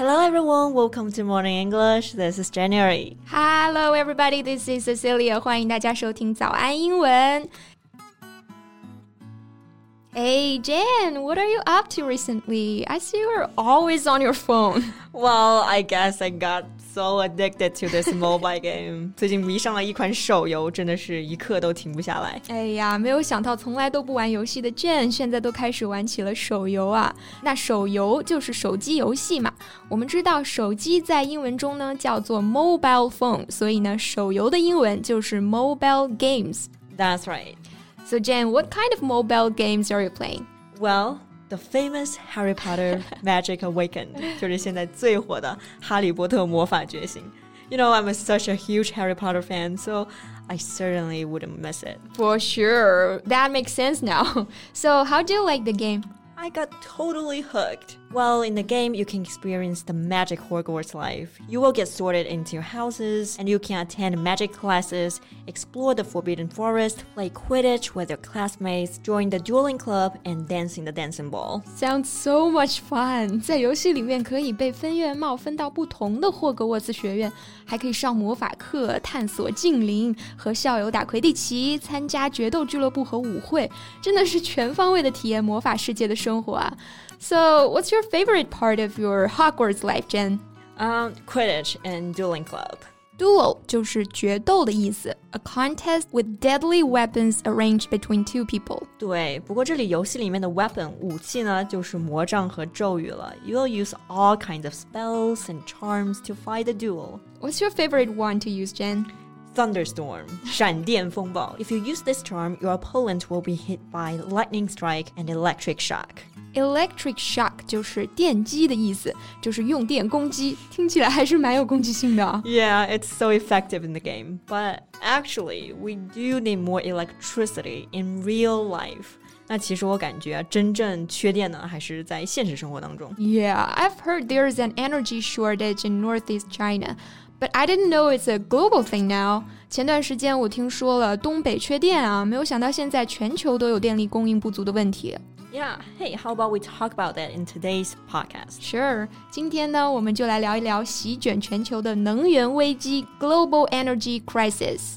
Hello everyone, welcome to Morning English. This is January. Hello everybody, this is Cecilia. 欢迎大家收听早安英文。Hey Jan, what are you up to recently? I see you're always on your phone. Well, I guess I got so addicted to this mobile game. 最近迷上了一款手游，真的是一刻都停不下来。哎呀，没有想到从来都不玩游戏的 Jane 现在都开始玩起了手游啊！那手游就是手机游戏嘛。我们知道手机在英文中呢叫做 mobile phone，所以呢手游的英文就是 mobile games。That's right. So Jen, what kind of mobile games are you playing? Well, the famous Harry Potter Magic Awakened 就是现在最火的《哈利波特魔法觉醒》。You know, I'm a, such a huge Harry Potter fan, so I certainly wouldn't miss it. For sure. That makes sense now. So, how do you like the game? I got totally hooked. Well, in the game, you can experience the magic Hogwarts life. You will get sorted into your houses, and you can attend magic classes, explore the Forbidden Forest, play Quidditch with your classmates, join the dueling club, and dance in the dancing ball. Sounds so much fun！在游戏里面可以被分院帽分到不同的霍格沃茨学院，还可以上魔法课、探索禁灵、和校友打魁地奇、参加决斗俱乐部和舞会，真的是全方位的体验魔法世界的生活啊 ！so, what's your favorite part of your Hogwarts life, Jen? Um, Quidditch and dueling club. Duel 就是决斗的意思，a contest with deadly weapons arranged between two people。对，不过这里游戏里面的 weapon 武器呢，就是魔杖和咒语了。You will use all kinds of spells and charms to fight the duel. What's your favorite one to use, Jen? Thunderstorm, 闪电风暴. If you use this charm, your opponent will be hit by lightning strike and electric shock. Electric shock 就是电击的意思，就是用电攻击，听起来还是蛮有攻击性的。Yeah, it's so effective in the game, but actually, we do need more electricity in real life. 那其实我感觉真正缺电呢，还是在现实生活当中。Yeah, I've heard there's an energy shortage in northeast China. But I didn't know it's a global thing now. 前段时间我听说了东北缺电啊，没有想到现在全球都有电力供应不足的问题。yeah, hey, how about we talk about that in today's podcast? Sure. 今天呢，我们就来聊一聊席卷全球的能源危机 （Global Energy Crisis）。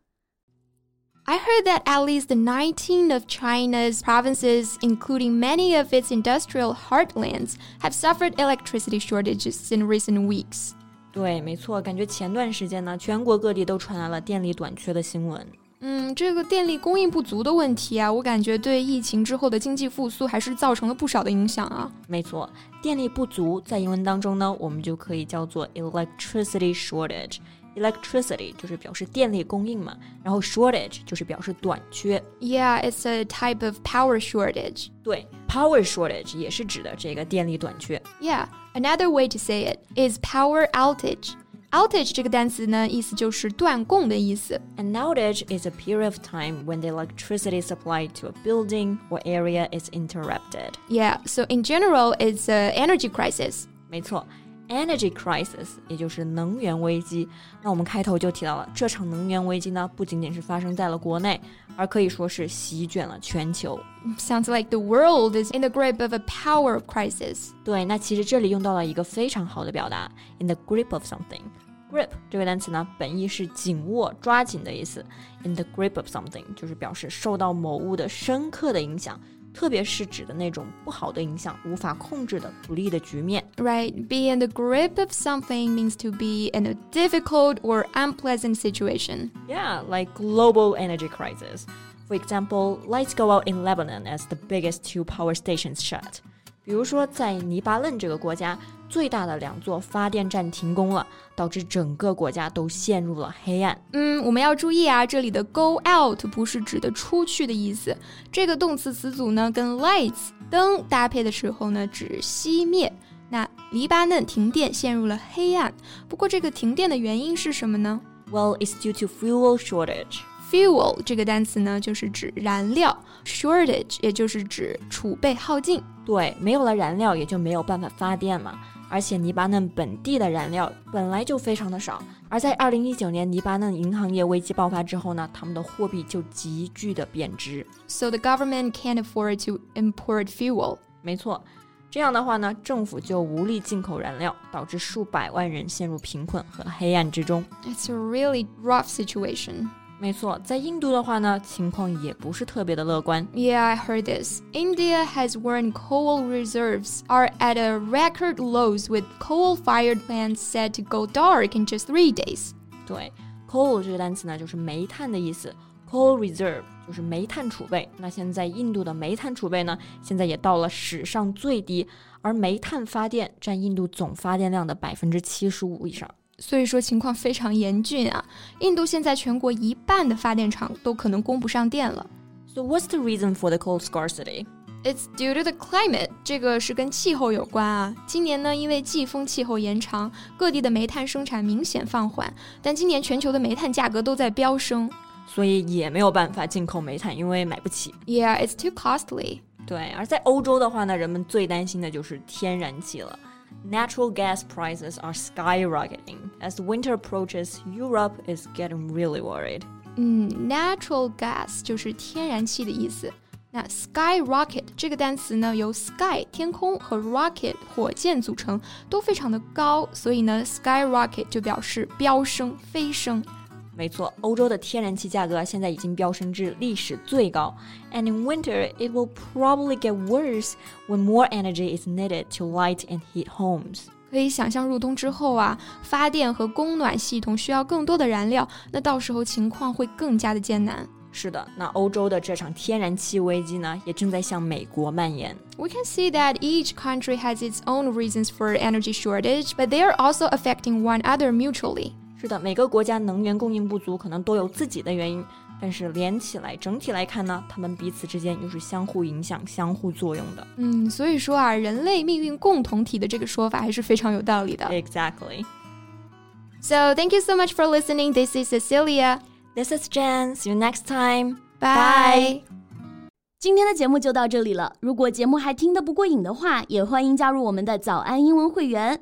I heard that at least 19 of China's provinces, including many of its industrial heartlands, have suffered electricity shortages in recent weeks. 对，没错，感觉前段时间呢，全国各地都传来了电力短缺的新闻。嗯，这个电力供应不足的问题啊，我感觉对疫情之后的经济复苏还是造成了不少的影响啊。没错，电力不足在英文当中呢，我们就可以叫做 electricity shortage。 electricity 就是表示电力供应嘛，然后 shortage 就是表示短缺。Yeah, it's a type of power shortage. 对，power shortage 也是指的这个电力短缺。Yeah, another way to say it is power outage. Outage 这个单词呢，意思就是断供的意思。An outage is a period of time when the electricity supply to a building or area is interrupted. Yeah, so in general, it's an energy crisis. 没错。 Energy crisis，也就是能源危机。那我们开头就提到了，这场能源危机呢，不仅仅是发生在了国内，而可以说是席卷了全球。Sounds like the world is in the grip of a power crisis。对，那其实这里用到了一个非常好的表达，in the grip of something。grip 这个单词呢，本意是紧握、抓紧的意思。in the grip of something 就是表示受到某物的深刻的影响。特别是指的那种不好的影响、无法控制的不利的局面。Right, be in the grip of something means to be in a difficult or unpleasant situation. Yeah, like global energy crisis. For example, lights go out in Lebanon as the biggest two power stations shut. 比如说，在黎巴嫩这个国家， 最大的两座发电站停工了，导致整个国家都陷入了黑暗。嗯，我们要注意啊，这里的 go out 不是指的出去的意思。这个动词词组呢，跟 lights 灯搭配的时候呢，指熄灭。那黎巴嫩停电陷入了黑暗，不过这个停电的原因是什么呢？Well, it's due to fuel shortage. fuel 这个单词呢，就是指燃料；shortage 也就是指储备耗尽。对，没有了燃料，也就没有办法发电嘛。而且黎巴嫩本地的燃料本来就非常的少，而在二零一九年黎巴嫩银行业危机爆发之后呢，他们的货币就急剧的贬值。So the government can't afford to import fuel。没错，这样的话呢，政府就无力进口燃料，导致数百万人陷入贫困和黑暗之中。It's a really rough situation. 没错，在印度的话呢，情况也不是特别的乐观。Yeah, I heard this. India has warned coal reserves are at a record lows with coal-fired plants said to go dark in just three days. 对，coal 这个单词呢，就是煤炭的意思。coal reserve 就是煤炭储备。那现在印度的煤炭储备呢，现在也到了史上最低，而煤炭发电占印度总发电量的百分之七十五以上。所以说情况非常严峻啊！印度现在全国一半的发电厂都可能供不上电了。So what's the reason for the coal scarcity? It's due to the climate，这个是跟气候有关啊。今年呢，因为季风气候延长，各地的煤炭生产明显放缓，但今年全球的煤炭价格都在飙升，所以也没有办法进口煤炭，因为买不起。Yeah, it's too costly. 对，而在欧洲的话呢，人们最担心的就是天然气了。natural gas prices are skyrocketing. As winter approaches, Europe is getting really worried. 嗯，natural gas 就是天然气的意思。那 skyrocket 这个单词呢，由 sky 天空和 rocket 火箭组成，都非常的高，所以呢，skyrocket 就表示飙升、飞升。 没错，欧洲的天然气价格现在已经飙升至历史最高。And in winter, it will probably get worse when more energy is needed to light and heat homes. 可以想象入冬之后啊，发电和供暖系统需要更多的燃料，那到时候情况会更加的艰难。是的，那欧洲的这场天然气危机呢，也正在向美国蔓延。We can see that each country has its own reasons for energy shortage, but they are also affecting one another mutually. 是的，每个国家能源供应不足，可能都有自己的原因，但是连起来，整体来看呢，他们彼此之间又是相互影响、相互作用的。嗯，所以说啊，人类命运共同体的这个说法还是非常有道理的。Exactly. So thank you so much for listening. This is Cecilia. This is Jen. See you next time. Bye. 今天的节目就到这里了。如果节目还听得不过瘾的话，也欢迎加入我们的早安英文会员。